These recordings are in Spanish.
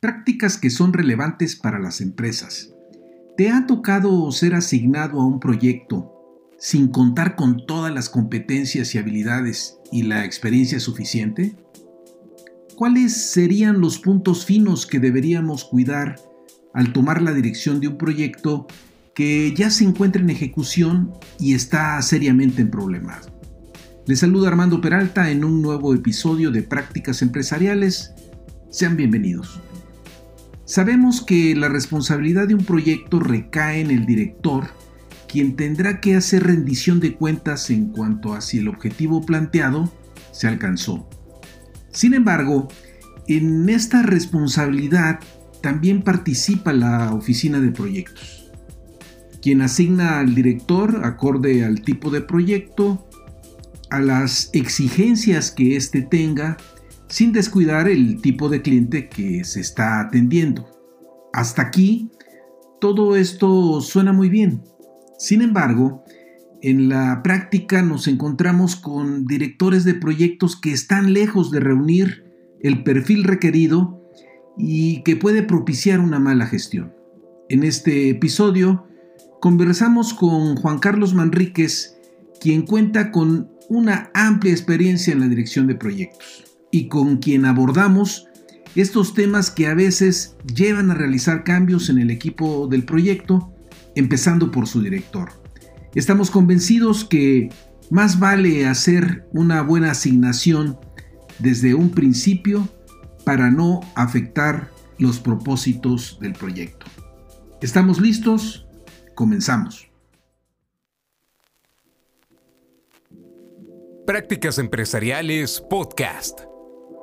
prácticas que son relevantes para las empresas. ¿Te ha tocado ser asignado a un proyecto sin contar con todas las competencias y habilidades y la experiencia suficiente? ¿Cuáles serían los puntos finos que deberíamos cuidar al tomar la dirección de un proyecto que ya se encuentra en ejecución y está seriamente en problemas? Les saluda Armando Peralta en un nuevo episodio de Prácticas Empresariales. Sean bienvenidos. Sabemos que la responsabilidad de un proyecto recae en el director, quien tendrá que hacer rendición de cuentas en cuanto a si el objetivo planteado se alcanzó. Sin embargo, en esta responsabilidad también participa la oficina de proyectos, quien asigna al director acorde al tipo de proyecto, a las exigencias que éste tenga sin descuidar el tipo de cliente que se está atendiendo. Hasta aquí, todo esto suena muy bien. Sin embargo, en la práctica nos encontramos con directores de proyectos que están lejos de reunir el perfil requerido y que puede propiciar una mala gestión. En este episodio conversamos con Juan Carlos Manríquez, quien cuenta con una amplia experiencia en la dirección de proyectos y con quien abordamos estos temas que a veces llevan a realizar cambios en el equipo del proyecto, empezando por su director. Estamos convencidos que más vale hacer una buena asignación desde un principio para no afectar los propósitos del proyecto. ¿Estamos listos? Comenzamos. Prácticas Empresariales Podcast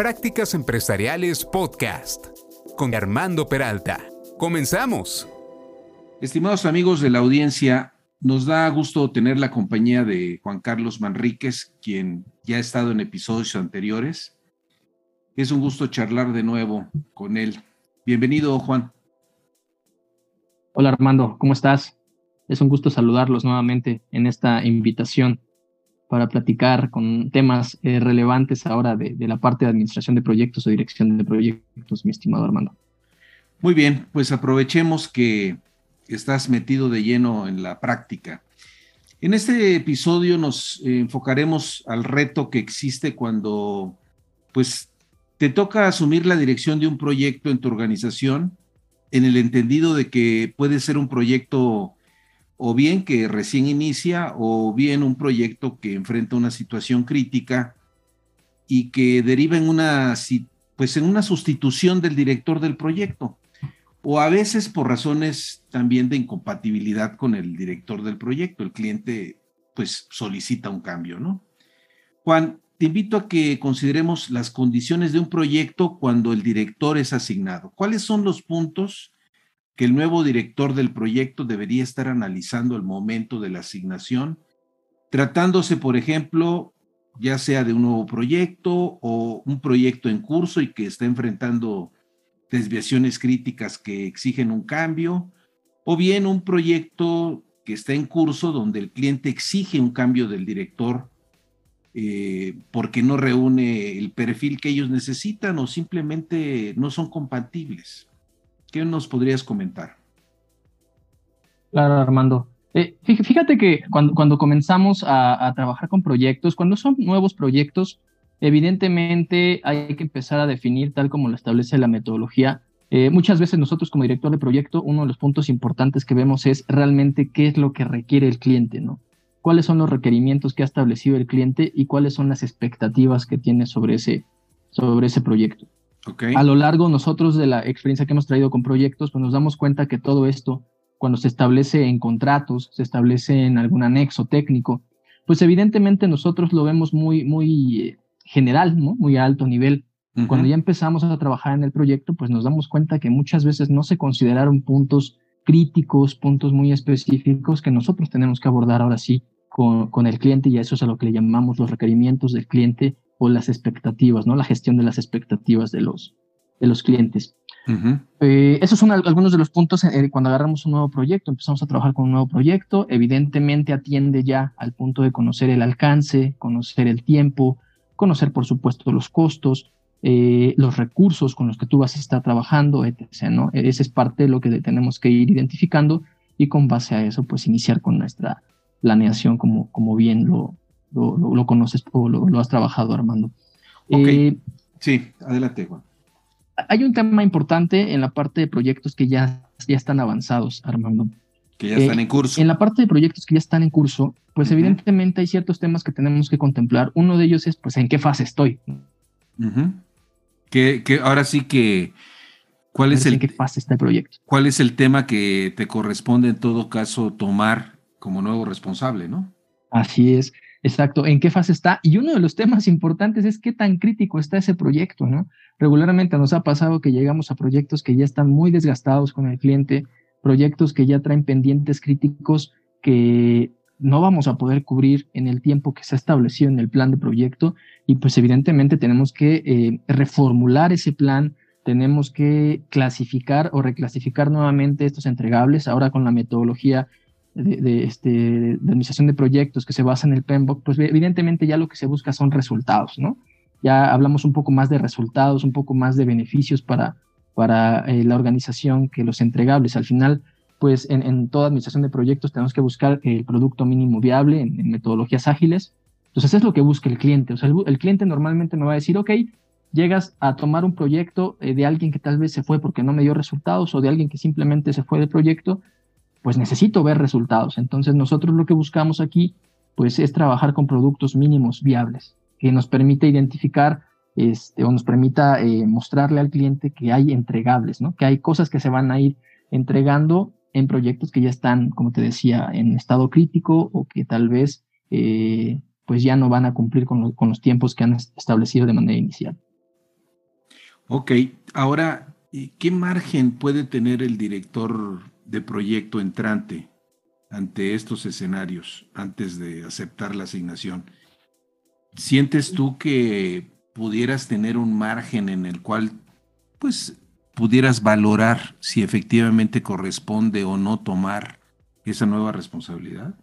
Prácticas Empresariales Podcast con Armando Peralta. Comenzamos. Estimados amigos de la audiencia, nos da gusto tener la compañía de Juan Carlos Manríquez, quien ya ha estado en episodios anteriores. Es un gusto charlar de nuevo con él. Bienvenido, Juan. Hola Armando, ¿cómo estás? Es un gusto saludarlos nuevamente en esta invitación para platicar con temas eh, relevantes ahora de, la parte de administración de proyectos o dirección de proyectos, mi estimado Armando. Muy bien, pues aprovechemos que estás metido de lleno en la práctica. En este episodio nos enfocaremos al reto que existe cuando pues te toca asumir la dirección de un proyecto en tu organización en el entendido de que puede ser un proyecto o bien que recién inicia o bien un proyecto que enfrenta una situación crítica y que deriva en una, pues en una sustitución del director del proyecto o a veces por razones también de incompatibilidad con el director del proyecto. El cliente pues solicita un cambio, ¿no? Juan, te invito a que consideremos las condiciones de un proyecto cuando el director es asignado. ¿Cuáles son los puntos que el nuevo director del proyecto debería estar analizando el momento de la asignación, tratándose, por ejemplo, ya sea de un nuevo proyecto o un proyecto en curso y que está enfrentando desviaciones críticas que exigen un cambio, o bien un proyecto que está en curso donde el cliente exige un cambio del director eh, porque no reúne el perfil que ellos necesitan o simplemente no son compatibles. ¿Qué nos podrías comentar? Claro, Armando. Eh, fíjate que cuando, cuando comenzamos a, trabajar con proyectos, cuando son nuevos proyectos, evidentemente hay que empezar a definir tal como lo establece la metodología. Eh, muchas veces nosotros como director de proyecto, uno de los puntos importantes que vemos es realmente qué es lo que requiere el cliente, ¿no? ¿Cuáles son los requerimientos que ha establecido el cliente y cuáles son las expectativas que tiene sobre ese, sobre ese proyecto? A lo largo nosotros de la experiencia que hemos traído con proyectos, pues nos damos cuenta que todo esto, cuando se establece en contratos, se establece en algún anexo técnico, pues evidentemente nosotros lo vemos muy, muy eh, general, ¿no? Muy a alto nivel. Cuando ya empezamos a trabajar en el proyecto, pues nos damos cuenta que muchas veces no se consideraron puntos críticos, puntos muy específicos que nosotros tenemos que abordar ahora sí con, con, el cliente y a eso es a lo que le llamamos los requerimientos del cliente o las expectativas, ¿no? La gestión de las expectativas de los, de los clientes. Eh, esos son algunos de los puntos eh, cuando agarramos un nuevo proyecto, empezamos a trabajar con un nuevo proyecto, evidentemente atiende ya al punto de conocer el alcance, conocer el tiempo, conocer por supuesto los costos, eh, los recursos con los que tú vas a estar trabajando, etc. ¿no? E-, esa es parte de lo que tenemos que ir identificando y con base a eso, pues iniciar con nuestra planeación como, como bien lo, lo, conoces o lo, has trabajado, Armando. Eh, sí, adelante, Juan. Hay un tema importante en la parte de proyectos que ya, ya están avanzados, Armando. Que ya están en curso. En la parte de proyectos que ya están en curso, pues evidentemente hay ciertos temas que tenemos que contemplar. Uno de ellos es, pues, ¿en qué fase estoy? que, ahora sí que, ¿cuál es el... ¿En qué fase está el proyecto? ¿Cuál es el tema que te corresponde en todo caso tomar como nuevo responsable, no? Así es. Exacto, ¿en qué fase está? Y uno de los temas importantes es qué tan crítico está ese proyecto, ¿no? Regularmente nos ha pasado que llegamos a proyectos que ya están muy desgastados con el cliente, proyectos que ya traen pendientes críticos que no vamos a poder cubrir en el tiempo que se ha establecido en el plan de proyecto y pues evidentemente tenemos que eh, reformular ese plan, tenemos que clasificar o reclasificar nuevamente estos entregables ahora con la metodología de, este, de administración de proyectos que se basa en el PMBOK, pues evidentemente ya lo que se busca son resultados, ¿no? Ya hablamos un poco más de resultados, un poco más de beneficios para, para eh, la organización que los entregables. Al final, pues en, toda administración de proyectos tenemos que buscar el producto mínimo viable en, metodologías ágiles. Entonces es lo que busca el cliente. O sea, el, cliente normalmente me va a decir, ok, llegas a tomar un proyecto eh, de alguien que tal vez se fue porque no me dio resultados o de alguien que simplemente se fue del proyecto pues necesito ver resultados. Entonces nosotros lo que buscamos aquí, pues es trabajar con productos mínimos viables, que nos permite identificar este, o nos permita eh, mostrarle al cliente que hay entregables, ¿no? Que hay cosas que se van a ir entregando en proyectos que ya están, como te decía, en estado crítico o que tal vez eh, pues ya no van a cumplir con, con los tiempos que han establecido de manera inicial. Ok, ahora, ¿qué margen puede tener el director de proyecto entrante ante estos escenarios antes de aceptar la asignación. ¿Sientes tú que pudieras tener un margen en el cual pues pudieras valorar si efectivamente corresponde o no tomar esa nueva responsabilidad?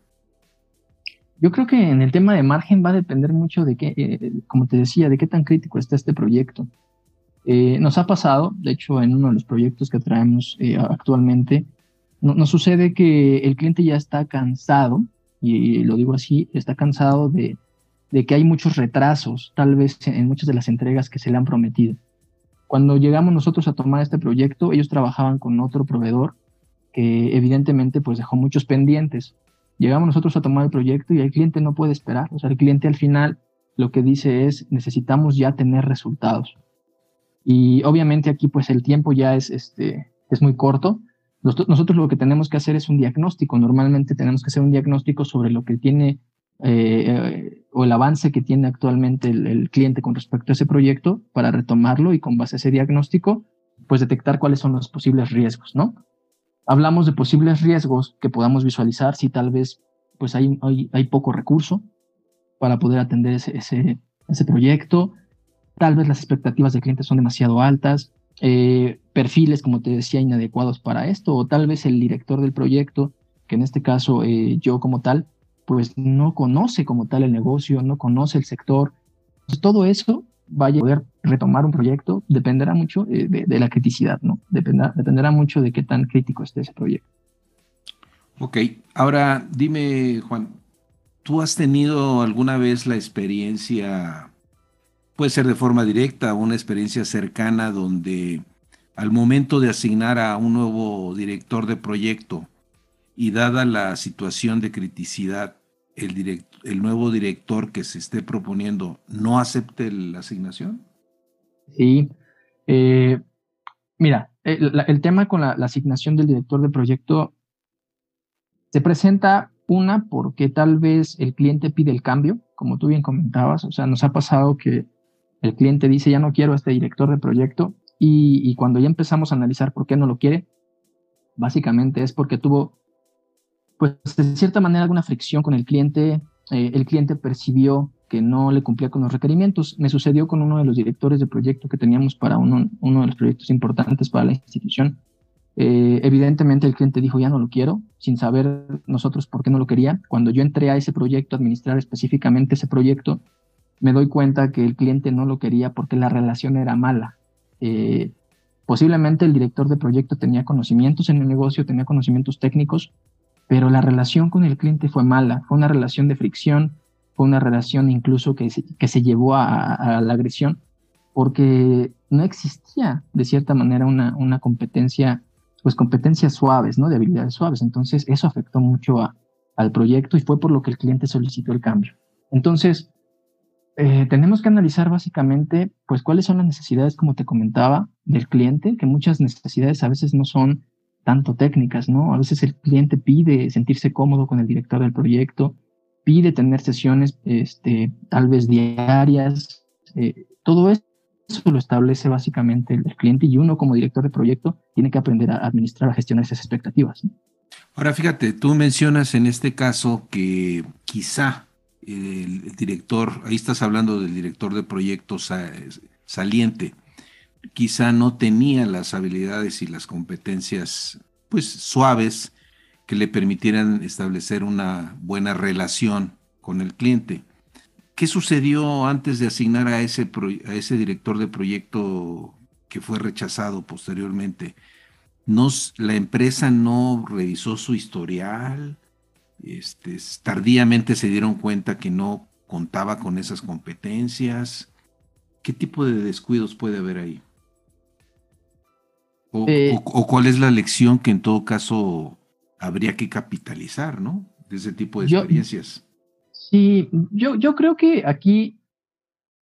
Yo creo que en el tema de margen va a depender mucho de qué, eh, como te decía, de qué tan crítico está este proyecto. Eh, nos ha pasado, de hecho, en uno de los proyectos que traemos eh, actualmente, nos sucede que el cliente ya está cansado, y lo digo así, está cansado de, que hay muchos retrasos, tal vez en muchas de las entregas que se le han prometido. Cuando llegamos nosotros a tomar este proyecto, ellos trabajaban con otro proveedor que evidentemente pues dejó muchos pendientes. Llegamos nosotros a tomar el proyecto y el cliente no puede esperar. O sea, el cliente al final lo que dice es necesitamos ya tener resultados. Y obviamente aquí pues el tiempo ya es, este, es muy corto nosotros lo que tenemos que hacer es un diagnóstico. Normalmente tenemos que hacer un diagnóstico sobre lo que tiene eh, o el avance que tiene actualmente el, cliente con respecto a ese proyecto para retomarlo y con base a ese diagnóstico, pues detectar cuáles son los posibles riesgos, ¿no? Hablamos de posibles riesgos que podamos visualizar si tal vez pues hay, hay, poco recurso para poder atender ese, ese, ese proyecto, tal vez las expectativas del cliente son demasiado altas, eh, perfiles, como te decía, inadecuados para esto, o tal vez el director del proyecto, que en este caso eh, yo como tal, pues no conoce como tal el negocio, no conoce el sector. todo eso va a poder retomar un proyecto, dependerá mucho eh, de, la criticidad, ¿no? Dependerá, dependerá mucho de qué tan crítico esté ese proyecto. Ok, ahora dime, Juan, ¿tú has tenido alguna vez la experiencia Puede ser de forma directa una experiencia cercana donde al momento de asignar a un nuevo director de proyecto y dada la situación de criticidad, el, el nuevo director que se esté proponiendo no acepte la asignación? Sí, Eh, mira, el, tema con la, asignación del director de proyecto se presenta una porque tal vez el cliente pide el cambio, como tú bien comentabas, o sea, nos ha pasado que el cliente dice ya no quiero a este director de proyecto y, cuando ya empezamos a analizar por qué no lo quiere, básicamente es porque tuvo, pues, de cierta manera alguna fricción con el cliente, eh, el cliente percibió que no le cumplía con los requerimientos. Me sucedió con uno de los directores de proyecto que teníamos para uno, uno de los proyectos importantes para la institución. Eh, evidentemente el cliente dijo ya no lo quiero, sin saber nosotros por qué no lo quería. Cuando yo entré a ese proyecto, a administrar específicamente ese proyecto, me doy cuenta que el cliente no lo quería porque la relación era mala. Eh, posiblemente el director de proyecto tenía conocimientos en el negocio, tenía conocimientos técnicos, pero la relación con el cliente fue mala, fue una relación de fricción, fue una relación incluso que se, que se llevó a, la agresión, porque no existía de cierta manera una, una competencia, pues competencias suaves, ¿no? De habilidades suaves. Entonces eso afectó mucho a, al proyecto y fue por lo que el cliente solicitó el cambio. Entonces, eh, tenemos que analizar básicamente, pues, cuáles son las necesidades, como te comentaba, del cliente, que muchas necesidades a veces no son tanto técnicas, ¿no? A veces el cliente pide sentirse cómodo con el director del proyecto, pide tener sesiones este, tal vez diarias, eh, todo eso lo establece básicamente el, cliente y uno como director de proyecto tiene que aprender a administrar, a gestionar esas expectativas. Ahora fíjate, tú mencionas en este caso que quizá el, director, ahí estás hablando del director de proyectos saliente, quizá no tenía las habilidades y las competencias pues suaves que le permitieran establecer una buena relación con el cliente. ¿Qué sucedió antes de asignar a ese, a ese director de proyecto que fue rechazado posteriormente? La empresa no revisó su historial, este, tardíamente se dieron cuenta que no contaba con esas competencias. ¿Qué tipo de descuidos puede haber ahí? o, eh, cuál es la lección que en todo caso habría que capitalizar, ¿no? De ese tipo de experiencias. sí, yo, yo creo que aquí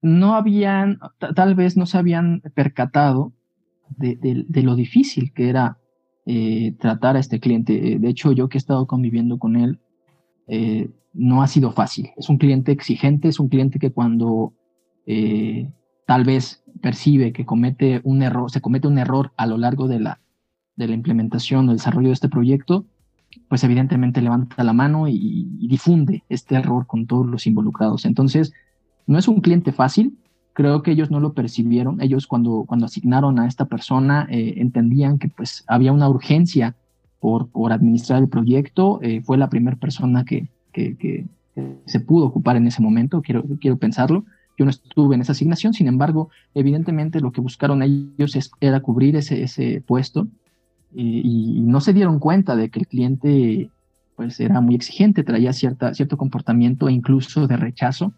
no habían, tal vez no se habían percatado de, lo difícil que era eh, tratar a este cliente. De hecho, yo que he estado conviviendo con él, eh, no ha sido fácil. Es un cliente exigente, es un cliente que cuando eh, tal vez percibe que comete un error, se comete un error a lo largo de la, de la implementación o desarrollo de este proyecto, pues evidentemente levanta la mano y, difunde este error con todos los involucrados. Entonces, no es un cliente fácil, creo que ellos no lo percibieron, ellos cuando, cuando asignaron a esta persona eh, entendían que pues había una urgencia por, por administrar el proyecto, eh, fue la primera persona que, que, se pudo ocupar en ese momento, quiero, quiero pensarlo. Yo no estuve en esa asignación, sin embargo, evidentemente lo que buscaron ellos era cubrir ese, ese puesto y, no se dieron cuenta de que el cliente pues era muy exigente, traía cierta, cierto comportamiento incluso de rechazo,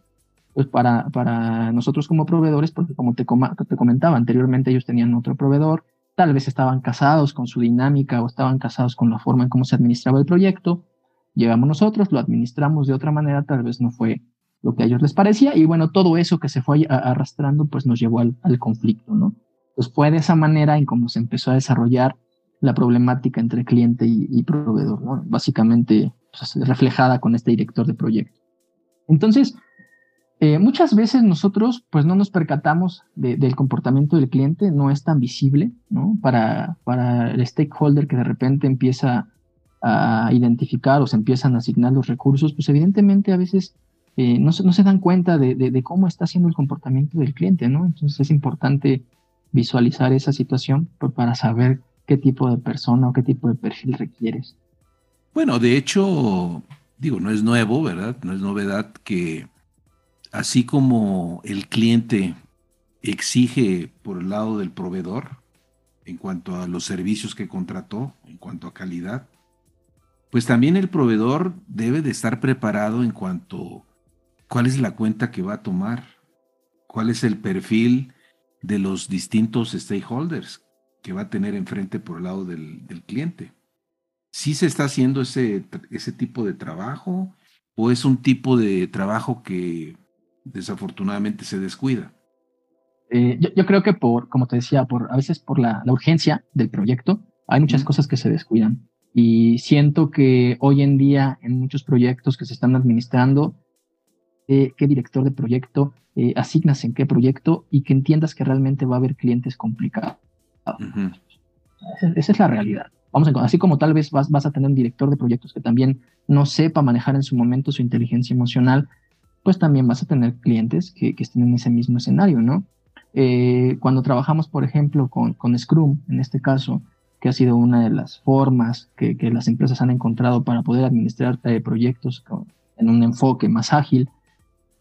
pues para, para nosotros como proveedores, porque como te, te comentaba anteriormente, ellos tenían otro proveedor, tal vez estaban casados con su dinámica o estaban casados con la forma en cómo se administraba el proyecto, llegamos nosotros, lo administramos de otra manera, tal vez no fue lo que a ellos les parecía, y bueno, todo eso que se fue arrastrando, pues nos llevó al, conflicto, ¿no? Pues fue de esa manera en cómo se empezó a desarrollar la problemática entre cliente y, proveedor, básicamente pues, reflejada con este director de proyecto. Entonces, eh, muchas veces nosotros pues no nos percatamos del comportamiento del cliente, no es tan visible ¿no? Para, para el stakeholder que de repente empieza a identificar o se empiezan a asignar los recursos, pues evidentemente a veces eh, no, no, se, dan cuenta de, de, cómo está siendo el comportamiento del cliente, ¿no? Entonces es importante visualizar esa situación pues, para saber qué tipo de persona o qué tipo de perfil requieres. Bueno, de hecho, digo, no es nuevo, ¿verdad? No es novedad que así como el cliente exige por el lado del proveedor en cuanto a los servicios que contrató, en cuanto a calidad, pues también el proveedor debe de estar preparado en cuanto cuál es la cuenta que va a tomar, cuál es el perfil de los distintos stakeholders que va a tener enfrente por el lado del, cliente. ¿Sí se está haciendo ese, ese tipo de trabajo o es un tipo de trabajo que desafortunadamente se descuida? Eh, yo, creo que por, como te decía, por a veces por la, urgencia del proyecto, hay muchas cosas que se descuidan. Y siento que hoy en día en muchos proyectos que se están administrando, eh, qué director de proyecto eh, asignas en qué proyecto y que entiendas que realmente va a haber clientes complicados. esa, es la realidad. Vamos a, así como tal vez vas, vas a tener un director de proyectos que también no sepa manejar en su momento su inteligencia emocional, pues también vas a tener clientes que, que estén en ese mismo escenario, ¿no? Eh, cuando trabajamos, por ejemplo, con, con, Scrum, en este caso, que ha sido una de las formas que, que las empresas han encontrado para poder administrar eh, proyectos en un enfoque más ágil,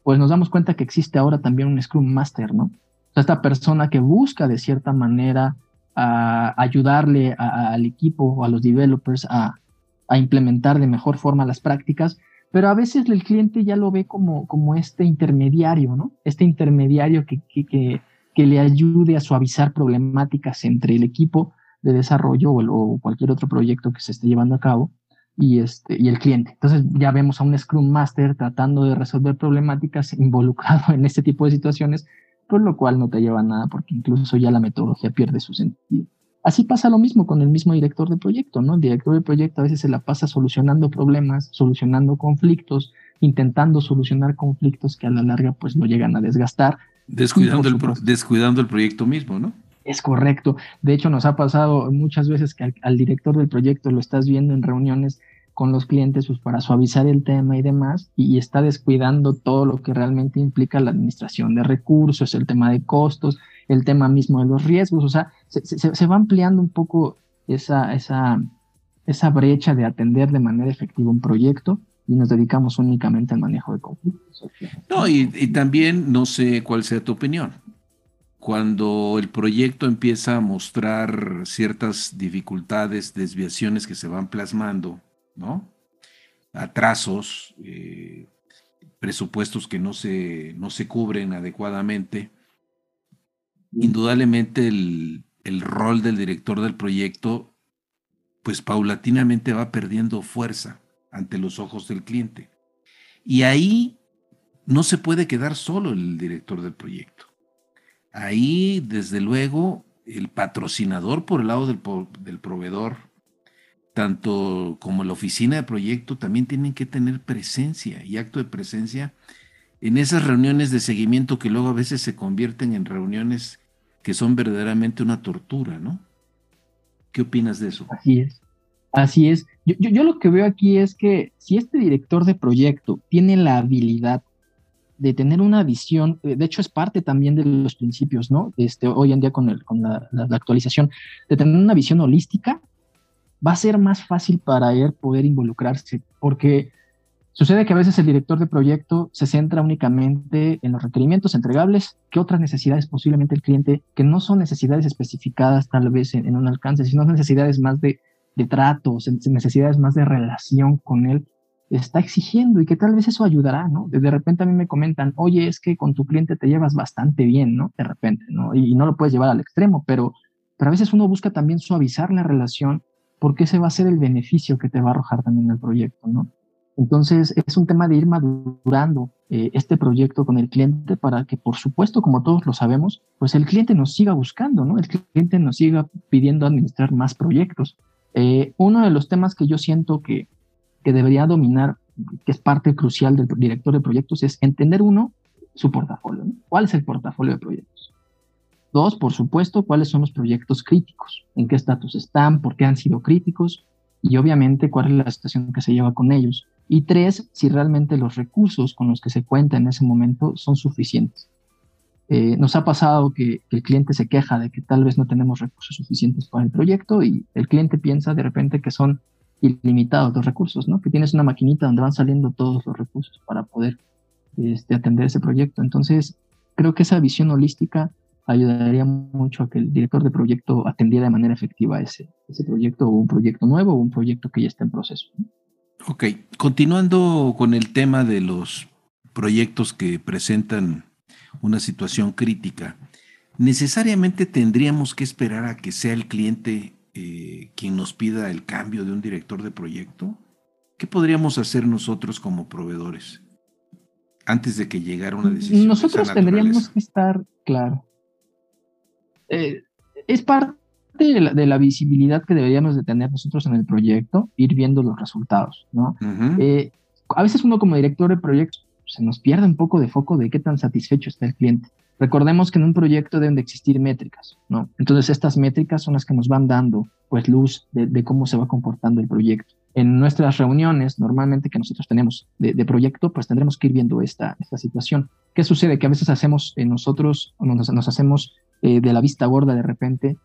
pues nos damos cuenta que existe ahora también un Scrum Master, ¿no? O sea, esta persona que busca de cierta manera a ayudarle al equipo o a los developers a, a, implementar de mejor forma las prácticas, pero a veces el cliente ya lo ve como, como este intermediario, ¿no? Este intermediario que, que que le ayude a suavizar problemáticas entre el equipo de desarrollo o, cualquier otro proyecto que se esté llevando a cabo y, este, y el cliente. Entonces ya vemos a un Scrum Master tratando de resolver problemáticas involucrado en este tipo de situaciones, por lo cual no te lleva a nada porque incluso ya la metodología pierde su sentido. Así pasa lo mismo con el mismo director de proyecto, ¿no? El director de proyecto a veces se la pasa solucionando problemas, solucionando conflictos, intentando solucionar conflictos que a la larga pues lo llegan a desgastar Descuidando el, descuidando el proyecto mismo, ¿no? Es correcto. De hecho, nos ha pasado muchas veces que al, director del proyecto lo estás viendo en reuniones con los clientes pues, para suavizar el tema y demás, y, está descuidando todo lo que realmente implica la administración de recursos, el tema de costos, el tema mismo de los riesgos. O sea, se, va ampliando un poco esa, esa, esa brecha de atender de manera efectiva un proyecto y nos dedicamos únicamente al manejo de conflictos. No, y, también no sé cuál sea tu opinión. Cuando el proyecto empieza a mostrar ciertas dificultades, desviaciones que se van plasmando, ¿no? Atrasos, eh, presupuestos que no se, no se cubren adecuadamente, indudablemente el, el rol del director del proyecto, pues paulatinamente va perdiendo fuerza ante los ojos del cliente. Y ahí no se puede quedar solo el director del proyecto. Ahí, desde luego, el patrocinador por el lado del, del proveedor, tanto como la oficina de proyecto, también tienen que tener presencia y acto de presencia en esas reuniones de seguimiento que luego a veces se convierten en reuniones que son verdaderamente una tortura, ¿no? ¿Qué opinas de eso? Así es. Así es. Yo, lo que veo aquí es que si este director de proyecto tiene la habilidad de tener una visión, eh, de hecho es parte también de los principios, ¿no? Este, hoy en día con, el, con la, actualización, de tener una visión holística, va a ser más fácil para él poder involucrarse, porque sucede que a veces el director de proyecto se centra únicamente en los requerimientos entregables, que otras necesidades posiblemente el cliente, que no son necesidades especificadas tal vez en, un alcance, sino necesidades más de de tratos, necesidades más de relación con él, está exigiendo y que tal vez eso ayudará, ¿no? De repente a mí me comentan, oye, es que con tu cliente te llevas bastante bien, ¿no? De repente, ¿no? Y, no lo puedes llevar al extremo, pero, pero a veces uno busca también suavizar la relación porque ese va a ser el beneficio que te va a arrojar también el proyecto, ¿no? Entonces es un tema de ir madurando eh, este proyecto con el cliente para que, por supuesto, como todos lo sabemos, pues el cliente nos siga buscando, ¿no? El cliente nos siga pidiendo administrar más proyectos. Eh, uno de los temas que yo siento que, que debería dominar, que es parte crucial del director de proyectos, es entender uno, su portafolio. ¿Cuál es el portafolio de proyectos? Dos, por supuesto, cuáles son los proyectos críticos, en qué estatus están, por qué han sido críticos y obviamente cuál es la situación que se lleva con ellos. Y tres, si realmente los recursos con los que se cuenta en ese momento son suficientes. Eh, nos ha pasado que, el cliente se queja de que tal vez no tenemos recursos suficientes para el proyecto y el cliente piensa de repente que son ilimitados los recursos, ¿no? Que tienes una maquinita donde van saliendo todos los recursos para poder este, atender ese proyecto. Entonces, creo que esa visión holística ayudaría mucho a que el director de proyecto atendiera de manera efectiva ese, ese proyecto o un proyecto nuevo o un proyecto que ya está en proceso. Ok, continuando con el tema de los proyectos que presentan una situación crítica, necesariamente tendríamos que esperar a que sea el cliente eh, quien nos pida el cambio de un director de proyecto. ¿Qué podríamos hacer nosotros como proveedores antes de que llegara una decisión? Nosotros tendríamos que estar, claro, eh, es parte de la, visibilidad que deberíamos de tener nosotros en el proyecto, ir viendo los resultados, ¿no? Eh, a veces uno como director de proyecto se nos pierde un poco de foco de qué tan satisfecho está el cliente. Recordemos que en un proyecto deben de existir métricas, ¿no? Entonces estas métricas son las que nos van dando pues luz de, cómo se va comportando el proyecto. En nuestras reuniones normalmente que nosotros tenemos de, proyecto, pues tendremos que ir viendo esta, esta situación. ¿Qué sucede? Que a veces hacemos eh, nosotros, nos, nos hacemos eh, de la vista gorda de repente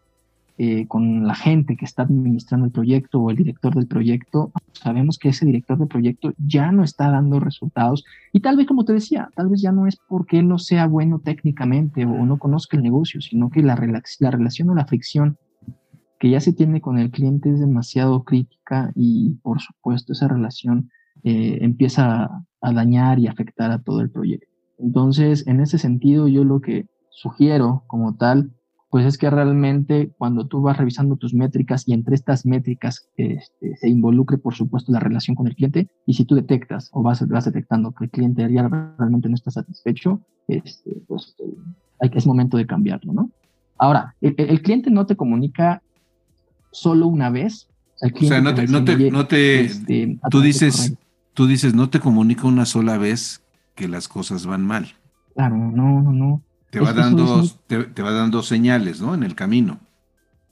eh, con la gente que está administrando el proyecto o el director del proyecto, sabemos que ese director del proyecto ya no está dando resultados y tal vez, como te decía, tal vez ya no es porque él no sea bueno técnicamente o no conozca el negocio, sino que la, la relación o la fricción que ya se tiene con el cliente es demasiado crítica y por supuesto esa relación eh, empieza a dañar y afectar a todo el proyecto. Entonces, en ese sentido, yo lo que sugiero como tal pues es que realmente cuando tú vas revisando tus métricas y entre estas métricas este, se involucre, por supuesto, la relación con el cliente, y si tú detectas o vas, vas detectando que el cliente realmente no está satisfecho, este, pues hay, es momento de cambiarlo, ¿no? Ahora, el, cliente no te comunica solo una vez. o sea, no te, no te, no te este, tú dices, tú dices, no te comunica una sola vez que las cosas van mal. Claro, no, no, no. Te va, dando, te, va dando señales, ¿no? En el camino.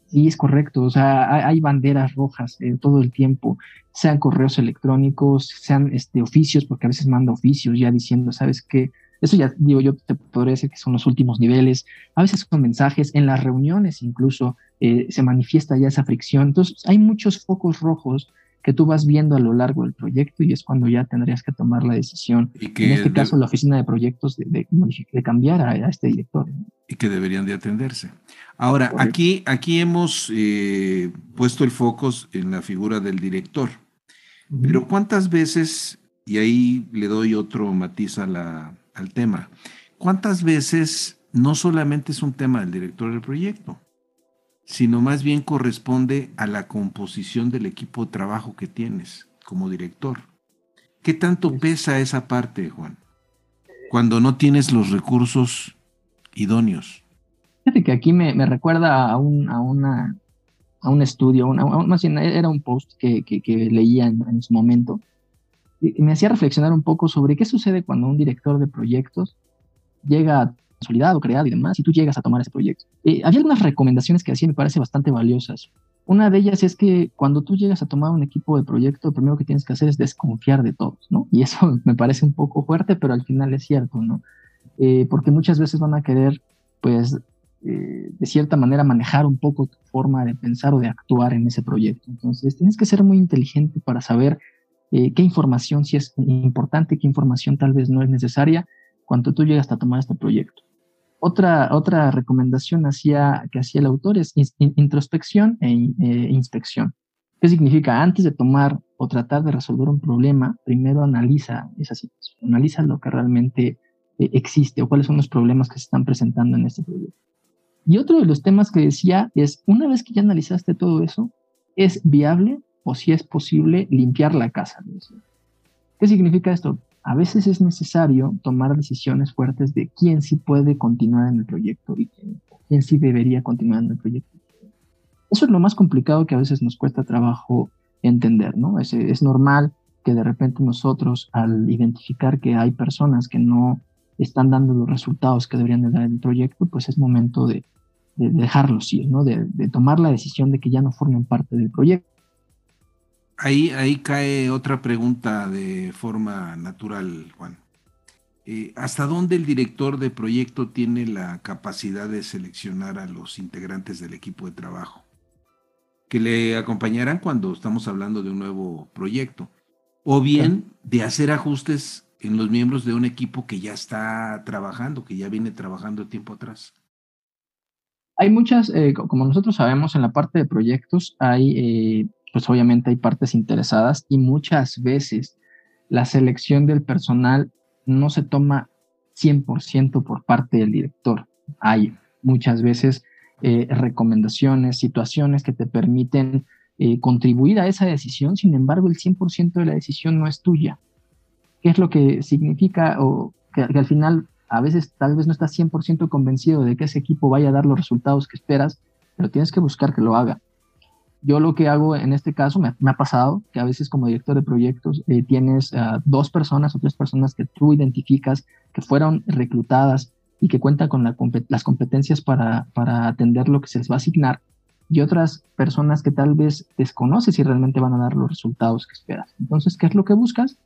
Sí, es correcto. O sea, hay, banderas rojas eh, todo el tiempo, sean correos electrónicos, sean este, oficios, porque a veces manda oficios ya diciendo, ¿sabes qué? Eso ya digo yo, te podría decir que son los últimos niveles. A veces son mensajes, en las reuniones incluso eh, se manifiesta ya esa fricción. Entonces, hay muchos focos rojos que tú vas viendo a lo largo del proyecto y es cuando ya tendrías que tomar la decisión, en este caso la oficina de proyectos, de, de, cambiar a, este director. Y que deberían de atenderse. Ahora, aquí, aquí hemos eh, puesto el foco en la figura del director, pero ¿cuántas veces, y ahí le doy otro matiz a la, al tema, cuántas veces no solamente es un tema del director del proyecto, sino más bien corresponde a la composición del equipo de trabajo que tienes como director. ¿Qué tanto pesa esa parte, Juan? Cuando no tienes los recursos idóneos. Fíjate que aquí me, recuerda a un, a, una, a un estudio, más bien era un post que, leía en, en, su momento, y me hacía reflexionar un poco sobre qué sucede cuando un director de proyectos llega a consolidado, creado y demás, y tú llegas a tomar ese proyecto. Eh, había algunas recomendaciones que hacía me parece bastante valiosas. Una de ellas es que cuando tú llegas a tomar un equipo de proyecto, lo primero que tienes que hacer es desconfiar de todos, ¿no? Y eso me parece un poco fuerte, pero al final es cierto, ¿no? Eh, porque muchas veces van a querer, pues, eh, de cierta manera manejar un poco tu forma de pensar o de actuar en ese proyecto. Entonces, tienes que ser muy inteligente para saber qué información sí es importante, qué información tal vez no es necesaria cuando tú llegas a tomar este proyecto. Otra, otra recomendación hacía, que hacía el autor es introspección e, e, inspección. ¿Qué significa? Antes de tomar o tratar de resolver un problema, primero analiza esa situación, analiza lo que realmente eh, existe o cuáles son los problemas que se están presentando en este proyecto. Y otro de los temas que decía es, una vez que ya analizaste todo eso, ¿es viable o si es posible limpiar la casa? ¿Qué significa esto? A veces es necesario tomar decisiones fuertes de quién sí puede continuar en el proyecto y quién, sí debería continuar en el proyecto. Eso es lo más complicado que a veces nos cuesta trabajo entender, ¿no? Es, es normal que de repente nosotros, al identificar que hay personas que no están dando los resultados que deberían de dar en el proyecto, pues es momento de, dejarlos ir, ¿no? De, de tomar la decisión de que ya no formen parte del proyecto. Ahí, ahí cae otra pregunta de forma natural, Juan. Eh, ¿Hasta dónde el director de proyecto tiene la capacidad de seleccionar a los integrantes del equipo de trabajo? Que le acompañarán cuando estamos hablando de un nuevo proyecto. O bien de hacer ajustes en los miembros de un equipo que ya está trabajando, que ya viene trabajando tiempo atrás. Hay muchas, eh, como nosotros sabemos, en la parte de proyectos hay eh, pues obviamente hay partes interesadas y muchas veces la selección del personal no se toma 100% por parte del director. Hay muchas veces eh, recomendaciones, situaciones que te permiten eh, contribuir a esa decisión, sin embargo el 100% de la decisión no es tuya. ¿Qué es lo que significa o que, al final a veces tal vez no estás 100% convencido de que ese equipo vaya a dar los resultados que esperas, pero tienes que buscar que lo haga. Yo lo que hago en este caso, me, ha pasado que a veces como director de proyectos eh, tienes dos personas o tres personas que tú identificas que fueron reclutadas y que cuentan con las competencias para, para atender lo que se les va a asignar y otras personas que tal vez desconoces si realmente van a dar los resultados que esperas. Entonces, ¿qué es lo que buscas?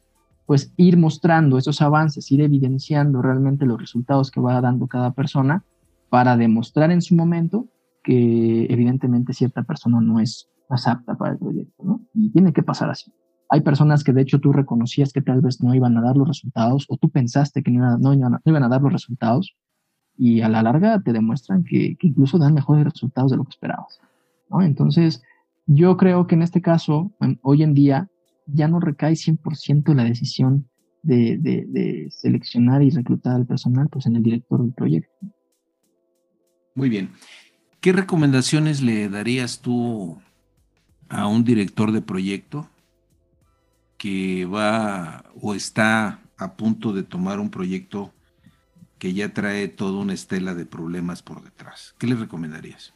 Pues ir mostrando esos avances, ir evidenciando realmente los resultados que va dando cada persona para demostrar en su momento que evidentemente cierta persona no es, apta para el proyecto, ¿no? Y tiene que pasar así. Hay personas que de hecho tú reconocías que tal vez no iban a dar los resultados o tú pensaste que no, no, iban, a, dar los resultados y a la larga te demuestran que, que, incluso dan mejores resultados de lo que esperabas. ¿no? Entonces, yo creo que en este caso, hoy en día, ya no recae 100% la decisión de, de, de, seleccionar y reclutar al personal pues, en el director del proyecto. Muy bien. ¿Qué recomendaciones le darías tú a un director de proyecto que va o está a punto de tomar un proyecto que ya trae toda una estela de problemas por detrás? ¿Qué le recomendarías?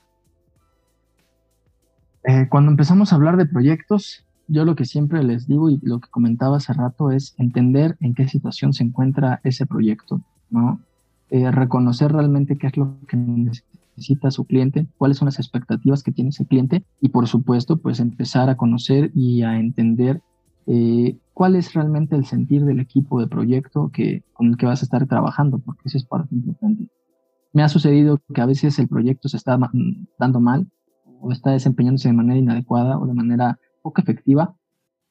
Eh, cuando empezamos a hablar de proyectos, yo lo que siempre les digo y lo que comentaba hace rato es entender en qué situación se encuentra ese proyecto, ¿no? Eh, reconocer realmente qué es lo que necesita necesita su cliente, cuáles son las expectativas que tiene ese cliente y por supuesto pues empezar a conocer y a entender eh, cuál es realmente el sentir del equipo de proyecto que, con el que vas a estar trabajando, porque eso es parte importante. Me ha sucedido que a veces el proyecto se está dando mal o está desempeñándose de manera inadecuada o de manera poco efectiva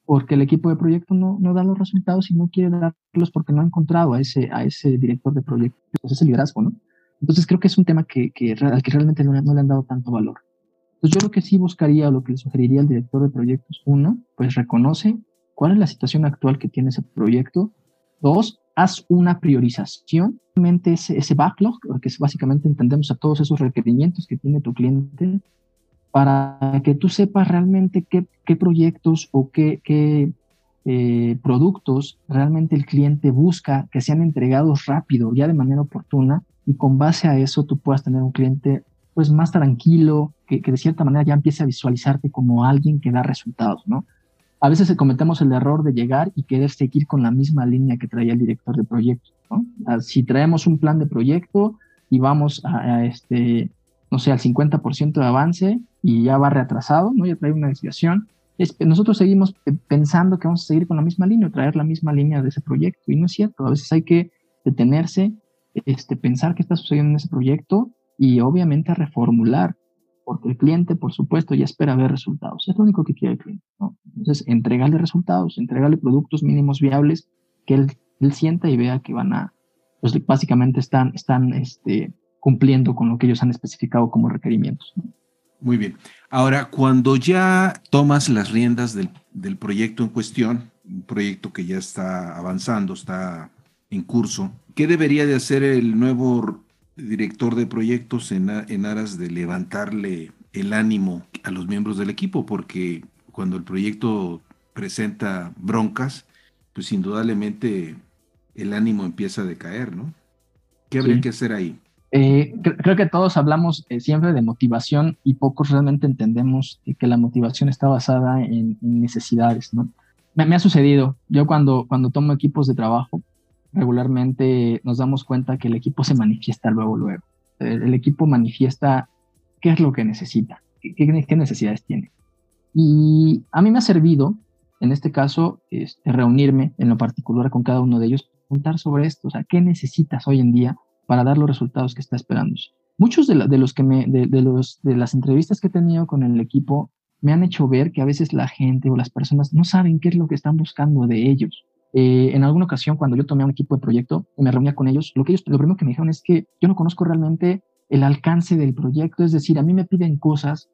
porque el equipo de proyecto no, no da los resultados y no quiere darlos porque no ha encontrado a ese, a ese director de proyecto, ese liderazgo, ¿no? Entonces creo que es un tema que, al que realmente no, le han dado tanto valor. Entonces yo lo que sí buscaría o lo que le sugeriría al director de proyectos, uno, pues reconoce cuál es la situación actual que tiene ese proyecto. Dos, haz una priorización, realmente ese, ese backlog, que básicamente entendemos a todos esos requerimientos que tiene tu cliente, para que tú sepas realmente qué, qué proyectos o qué, qué eh, productos realmente el cliente busca que sean entregados rápido, ya de manera oportuna, y con base a eso tú puedas tener un cliente pues más tranquilo, que, de cierta manera ya empiece a visualizarte como alguien que da resultados, ¿no? A veces cometemos el error de llegar y querer seguir con la misma línea que traía el director de proyecto, ¿no? Si traemos un plan de proyecto y vamos a, este, no sé, al 50% de avance y ya va retrasado, ¿no? Ya trae una desviación, nosotros seguimos pensando que vamos a seguir con la misma línea, traer la misma línea de ese proyecto, y no es cierto, a veces hay que detenerse, este, pensar qué está sucediendo en ese proyecto y obviamente reformular, porque el cliente, por supuesto, ya espera ver resultados. Es lo único que quiere el cliente. ¿no? Entonces, entregarle resultados, entregarle productos mínimos viables que él, sienta y vea que van a, pues básicamente están, están este, cumpliendo con lo que ellos han especificado como requerimientos. Muy bien. Ahora, cuando ya tomas las riendas del, del proyecto en cuestión, un proyecto que ya está avanzando, está en curso, ¿Qué debería de hacer el nuevo director de proyectos en, aras de levantarle el ánimo a los miembros del equipo? Porque cuando el proyecto presenta broncas, pues indudablemente el ánimo empieza a decaer, ¿no? ¿Qué habría que hacer ahí? Eh, creo que todos hablamos eh, siempre de motivación y pocos realmente entendemos que la motivación está basada en, necesidades, ¿no? Me, me, ha sucedido, yo cuando, cuando tomo equipos de trabajo, regularmente nos damos cuenta que el equipo se manifiesta luego, luego. El, equipo manifiesta qué es lo que necesita, qué, necesidades tiene. Y a mí me ha servido, en este caso, este, reunirme en lo particular con cada uno de ellos, preguntar sobre esto, o sea, qué necesitas hoy en día para dar los resultados que está esperando. Muchos de, los que de, los, de las entrevistas que he tenido con el equipo me han hecho ver que a veces la gente o las personas no saben qué es lo que están buscando de ellos. Eh, en alguna ocasión, cuando yo tomé un equipo de proyecto y me reunía con ellos, lo que ellos, lo primero que me dijeron es que yo no conozco realmente el alcance del proyecto, es decir, a mí me piden cosas,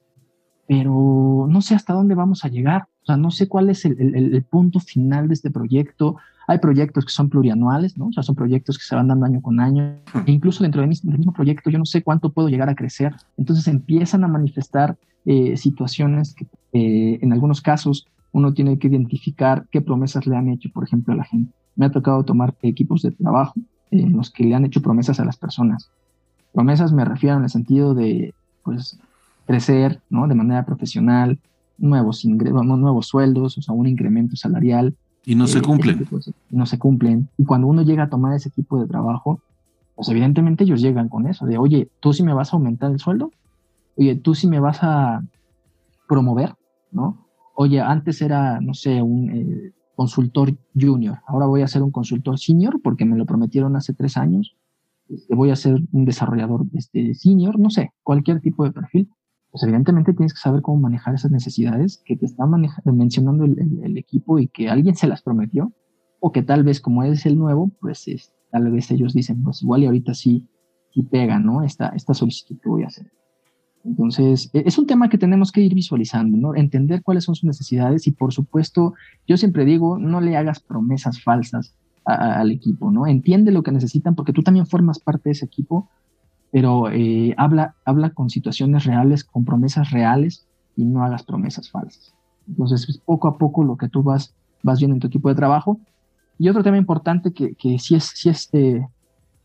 pero no sé hasta dónde vamos a llegar, o sea, no sé cuál es el, el, punto final de este proyecto. Hay proyectos que son plurianuales, ¿no? O sea, son proyectos que se van dando año con año. E incluso dentro del mismo, proyecto yo no sé cuánto puedo llegar a crecer. Entonces empiezan a manifestar eh, situaciones que eh, en algunos casos uno tiene que identificar qué promesas le han hecho, por ejemplo, a la gente. Me ha tocado tomar equipos de trabajo en los que le han hecho promesas a las personas. Promesas me refiero en el sentido de, pues, crecer, ¿no? De manera profesional, nuevos ingresos, nuevos sueldos, o sea, un incremento salarial. Y no se eh, cumplen. no se cumplen. Y cuando uno llega a tomar ese tipo de trabajo, pues evidentemente ellos llegan con eso, de, oye, tú sí me vas a aumentar el sueldo, oye, tú sí me vas a promover, ¿no? Oye, antes era, no sé, un eh, consultor junior, ahora voy a ser un consultor senior porque me lo prometieron hace tres años, este, voy a ser un desarrollador este, senior, no sé, cualquier tipo de perfil, pues evidentemente tienes que saber cómo manejar esas necesidades que te está mencionando el, equipo y que alguien se las prometió, o que tal vez como es el nuevo, pues tal vez ellos dicen, pues igual y ahorita sí, sí pega, ¿no? Esta, esta solicitud que voy a hacer. Entonces, e, es un tema que tenemos que ir visualizando, ¿no? Entender cuáles son sus necesidades y, por supuesto, yo siempre digo, no le hagas promesas falsas al equipo, ¿no? Entiende lo que necesitan porque tú también formas parte de ese equipo pero eh, habla, habla con situaciones reales, con promesas reales y no hagas promesas falsas. Entonces, es poco a poco lo que tú vas, vas viendo en tu equipo de trabajo. Y otro tema importante que, que sí es, sí es eh,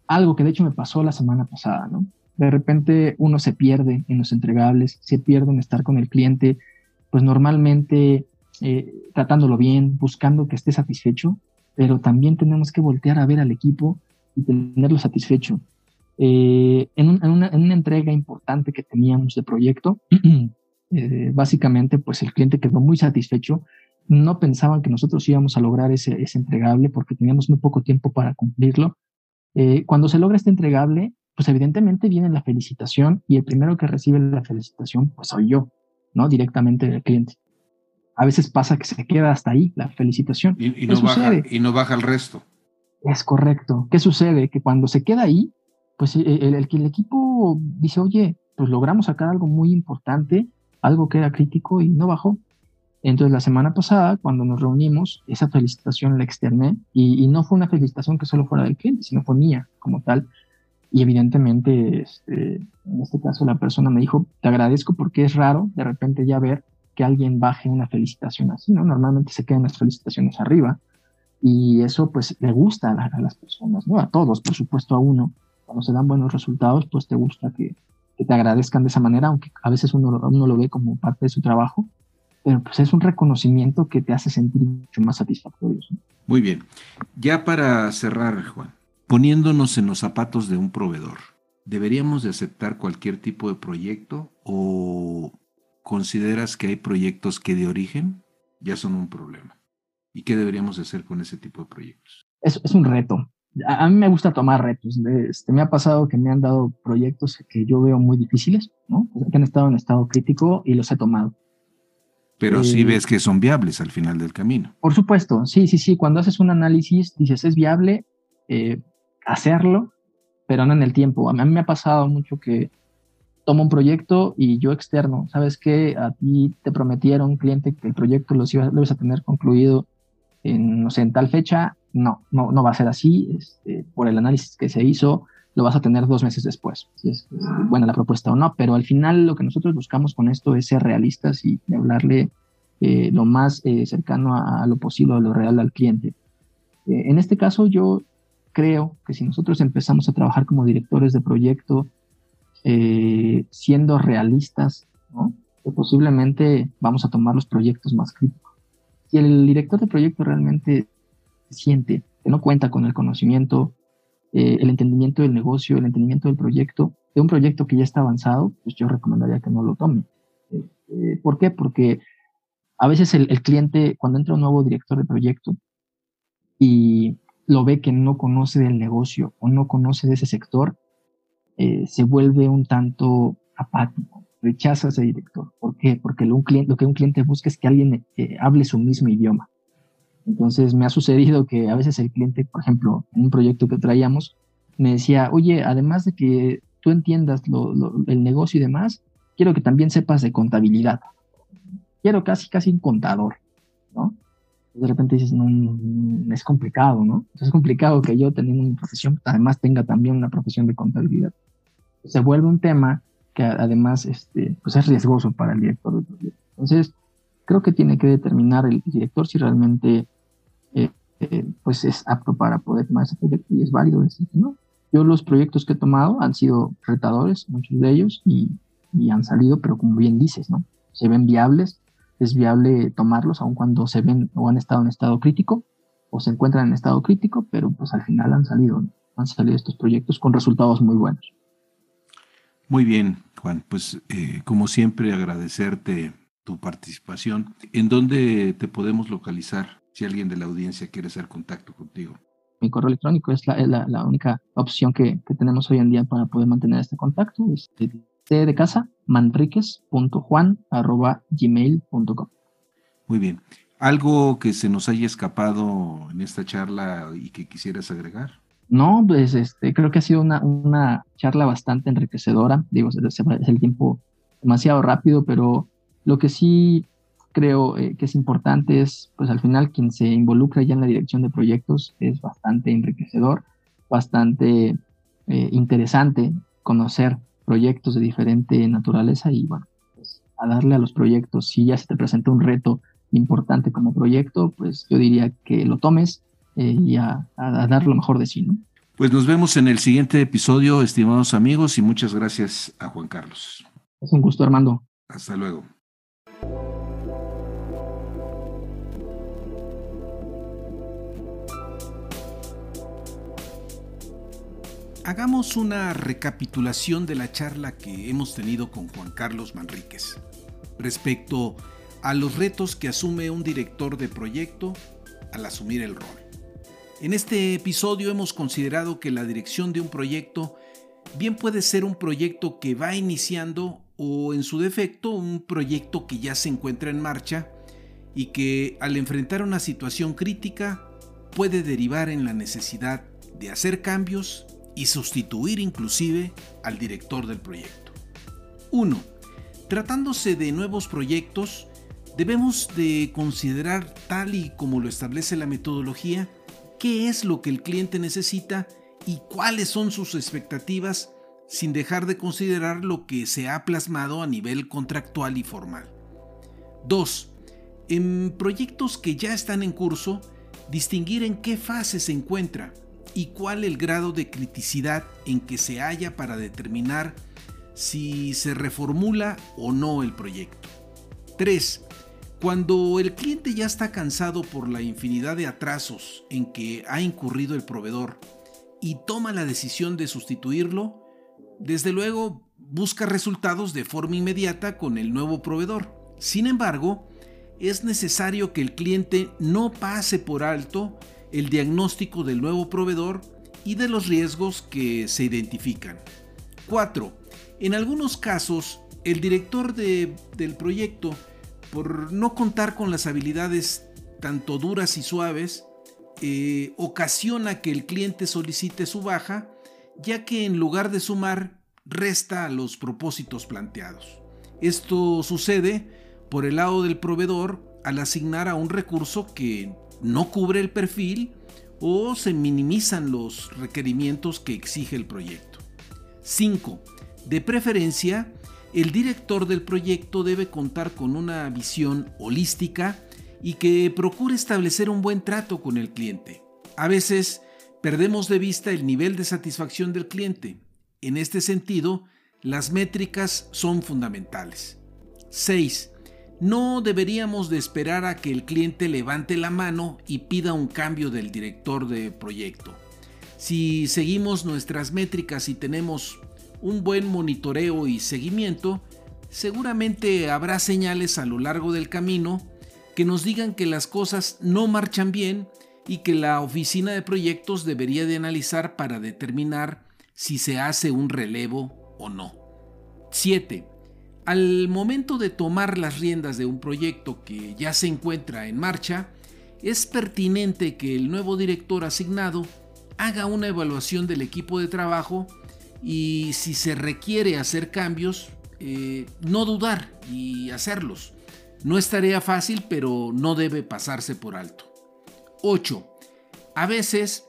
algo que de hecho me pasó la semana pasada, ¿no? De repente uno se pierde en los entregables, se pierde en estar con el cliente, pues normalmente eh, tratándolo bien, buscando que esté satisfecho, pero también tenemos que voltear a ver al equipo y tenerlo satisfecho. Eh, en, una, entrega importante que teníamos de proyecto, eh, básicamente, pues el cliente quedó muy satisfecho. No pensaban que nosotros íbamos a lograr ese, entregable porque teníamos muy poco tiempo para cumplirlo. Cuando se logra este entregable, pues evidentemente viene la felicitación y el primero que recibe la felicitación, pues soy yo, ¿no? Directamente del cliente. A veces pasa que se queda hasta ahí la felicitación. Y, no, baja, y no baja el resto. Es correcto. ¿Qué sucede? Que cuando se queda ahí, pues eh, el, el, el, equipo dice, oye, pues logramos sacar algo muy importante, algo que era crítico y no bajó. Entonces la semana pasada, cuando nos reunimos, esa felicitación la externé y, no fue una felicitación que solo fuera del cliente, sino fue mía como tal. Y evidentemente, este, en este caso, la persona me dijo, te agradezco porque es raro de repente ya ver que alguien baje una felicitación así, ¿no? Normalmente se quedan las felicitaciones arriba y eso pues le gusta a, las personas, ¿no? A todos, por supuesto a uno cuando se dan buenos resultados, pues te gusta que, te agradezcan de esa manera, aunque a veces uno, uno lo ve como parte de su trabajo, pero pues es un reconocimiento que te hace sentir mucho más satisfactorio. Muy bien. Ya para cerrar, Juan, poniéndonos en los zapatos de un proveedor, ¿deberíamos de aceptar cualquier tipo de proyecto o consideras que hay proyectos que de origen ya son un problema? ¿Y qué deberíamos de hacer con ese tipo de proyectos? Es, es un reto a, mí me gusta tomar retos. Este, me ha pasado que me han dado proyectos que yo veo muy difíciles, ¿no? que han estado en estado crítico y los he tomado. Pero sí eh, ves que son viables al final del camino. Por supuesto, sí, sí, sí. Cuando haces un análisis, dices, es viable eh, hacerlo, pero no en el tiempo. A mí, me ha pasado mucho que tomo un proyecto y yo externo, ¿sabes qué? A ti te prometieron, cliente, que el proyecto lo ibas a tener concluido en, no sé, en tal fecha no, no, no va a ser así. Este, por el análisis que se hizo, lo vas a tener dos meses después, si es, buena la propuesta o no. Pero al final lo que nosotros buscamos con esto es ser realistas y hablarle eh, lo más eh, cercano a, lo posible, a lo real al cliente. Eh, en este caso yo creo que si nosotros empezamos a trabajar como directores de proyecto, siendo realistas, ¿no? que posiblemente vamos a tomar los proyectos más críticos. Si el director de proyecto realmente siente que no cuenta con el conocimiento, eh, el entendimiento del negocio, el entendimiento del proyecto, de un proyecto que ya está avanzado, pues yo recomendaría que no lo tome. Eh, eh, ¿Por qué? Porque a veces el, cliente, cuando entra un nuevo director de proyecto y lo ve que no conoce del negocio o no conoce de ese sector, se vuelve un tanto apático, rechaza a ese director. ¿Por qué? Porque lo, un cliente, lo que un cliente busca es que alguien hable su mismo idioma. Entonces me ha sucedido que a veces el cliente, por ejemplo, en un proyecto que traíamos, me decía, oye, además de que tú entiendas el negocio y demás, quiero que también sepas de contabilidad. Quiero casi, casi un contador, ¿no? De repente dices, no, es complicado, ¿no? es complicado que yo teniendo una profesión, además tenga también una profesión de contabilidad. Se vuelve un tema que además este, pues es riesgoso para el director del proyecto. Entonces, creo que tiene que determinar el director si realmente eh, pues es apto para poder tomar ese proyecto y es válido decir no. Yo los proyectos que he tomado han sido retadores, muchos de ellos, y, y han salido, pero como bien dices, ¿no? Se ven viables, es viable tomarlos aun cuando se ven o han estado en estado crítico o se encuentran en estado crítico, pero pues al final han salido, han salido estos proyectos con resultados muy buenos. Muy bien, Juan. Pues eh, como siempre agradecerte tu participación. ¿En dónde te podemos localizar si alguien de la audiencia quiere hacer contacto contigo? Mi correo electrónico es la, la, única opción que, que, tenemos hoy en día para poder mantener este contacto. Es de casa manriquez.juan.gmail.com. Muy bien. ¿Algo que se nos haya escapado en esta charla y que quisieras agregar? No, pues este, creo que ha sido una, una charla bastante enriquecedora. Digo, es el tiempo demasiado rápido, pero lo que sí creo eh, que es importante es, pues al final, quien se involucra ya en la dirección de proyectos es bastante enriquecedor, bastante eh, interesante conocer proyectos de diferente naturaleza y bueno, pues a darle a los proyectos, si ya se te presenta un reto importante como proyecto, pues yo diría que lo tomes eh, y a, dar lo mejor de sí, ¿no? Pues nos vemos en el siguiente episodio, estimados amigos, y muchas gracias a Juan Carlos. Es un gusto, Armando. Hasta luego. Hagamos una recapitulación de la charla que hemos tenido con Juan Carlos Manríquez respecto a los retos que asume un director de proyecto al asumir el rol. En este episodio hemos considerado que la dirección de un proyecto bien puede ser un proyecto que va iniciando o en su defecto un proyecto que ya se encuentra en marcha y que al enfrentar una situación crítica puede derivar en la necesidad de hacer cambios y sustituir inclusive al director del proyecto. 1. Tratándose de nuevos proyectos, debemos de considerar tal y como lo establece la metodología, qué es lo que el cliente necesita y cuáles son sus expectativas sin dejar de considerar lo que se ha plasmado a nivel contractual y formal. 2. En proyectos que ya están en curso, distinguir en qué fase se encuentra y cuál el grado de criticidad en que se halla para determinar si se reformula o no el proyecto. 3. Cuando el cliente ya está cansado por la infinidad de atrasos en que ha incurrido el proveedor y toma la decisión de sustituirlo, desde luego busca resultados de forma inmediata con el nuevo proveedor. Sin embargo, es necesario que el cliente no pase por alto el diagnóstico del nuevo proveedor y de los riesgos que se identifican. 4. En algunos casos, el director del proyecto, por no contar con las habilidades tanto duras y suaves, eh, ocasiona que el cliente solicite su baja, ya que en lugar de sumar, resta los propósitos planteados. Esto sucede por el lado del proveedor al asignar a un recurso que no cubre el perfil o se minimizan los requerimientos que exige el proyecto. 5. De preferencia, el director del proyecto debe contar con una visión holística y que procure establecer un buen trato con el cliente. A veces perdemos de vista el nivel de satisfacción del cliente. En este sentido, las métricas son fundamentales. 6. No deberíamos de esperar a que el cliente levante la mano y pida un cambio del director de proyecto. Si seguimos nuestras métricas y tenemos un buen monitoreo y seguimiento, seguramente habrá señales a lo largo del camino que nos digan que las cosas no marchan bien y que la oficina de proyectos debería de analizar para determinar si se hace un relevo o no. 7. Al momento de tomar las riendas de un proyecto que ya se encuentra en marcha, es pertinente que el nuevo director asignado haga una evaluación del equipo de trabajo y si se requiere hacer cambios, eh, no dudar y hacerlos. No es tarea fácil, pero no debe pasarse por alto. 8. A veces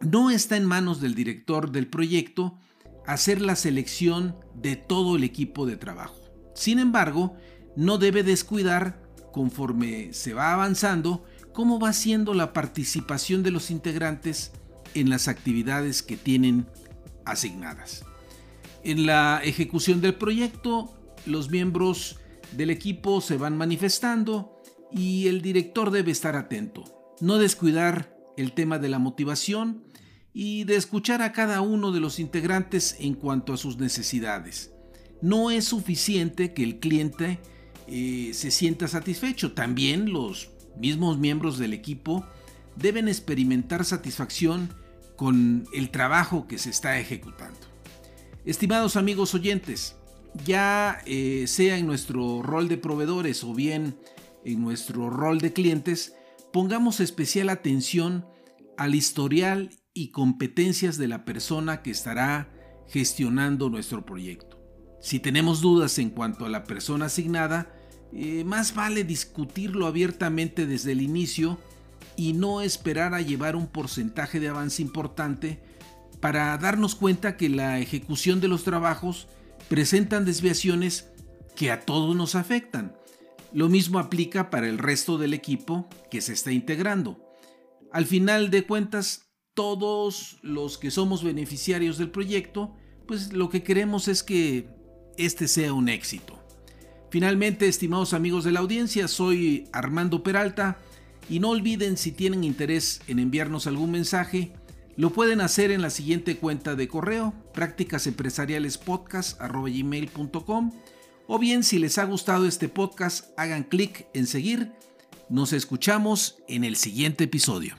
no está en manos del director del proyecto hacer la selección de todo el equipo de trabajo. Sin embargo, no debe descuidar, conforme se va avanzando, cómo va siendo la participación de los integrantes en las actividades que tienen asignadas. En la ejecución del proyecto, los miembros del equipo se van manifestando y el director debe estar atento, no descuidar el tema de la motivación y de escuchar a cada uno de los integrantes en cuanto a sus necesidades. No es suficiente que el cliente eh, se sienta satisfecho, también los mismos miembros del equipo deben experimentar satisfacción con el trabajo que se está ejecutando. Estimados amigos oyentes, ya eh, sea en nuestro rol de proveedores o bien en nuestro rol de clientes, pongamos especial atención al historial y competencias de la persona que estará gestionando nuestro proyecto. Si tenemos dudas en cuanto a la persona asignada, eh, más vale discutirlo abiertamente desde el inicio y no esperar a llevar un porcentaje de avance importante para darnos cuenta que la ejecución de los trabajos presentan desviaciones que a todos nos afectan. Lo mismo aplica para el resto del equipo que se está integrando. Al final de cuentas, todos los que somos beneficiarios del proyecto, pues lo que queremos es que este sea un éxito. Finalmente, estimados amigos de la audiencia, soy Armando Peralta y no olviden si tienen interés en enviarnos algún mensaje, lo pueden hacer en la siguiente cuenta de correo, prácticasempresarialespodcast.com o bien si les ha gustado este podcast, hagan clic en seguir. Nos escuchamos en el siguiente episodio.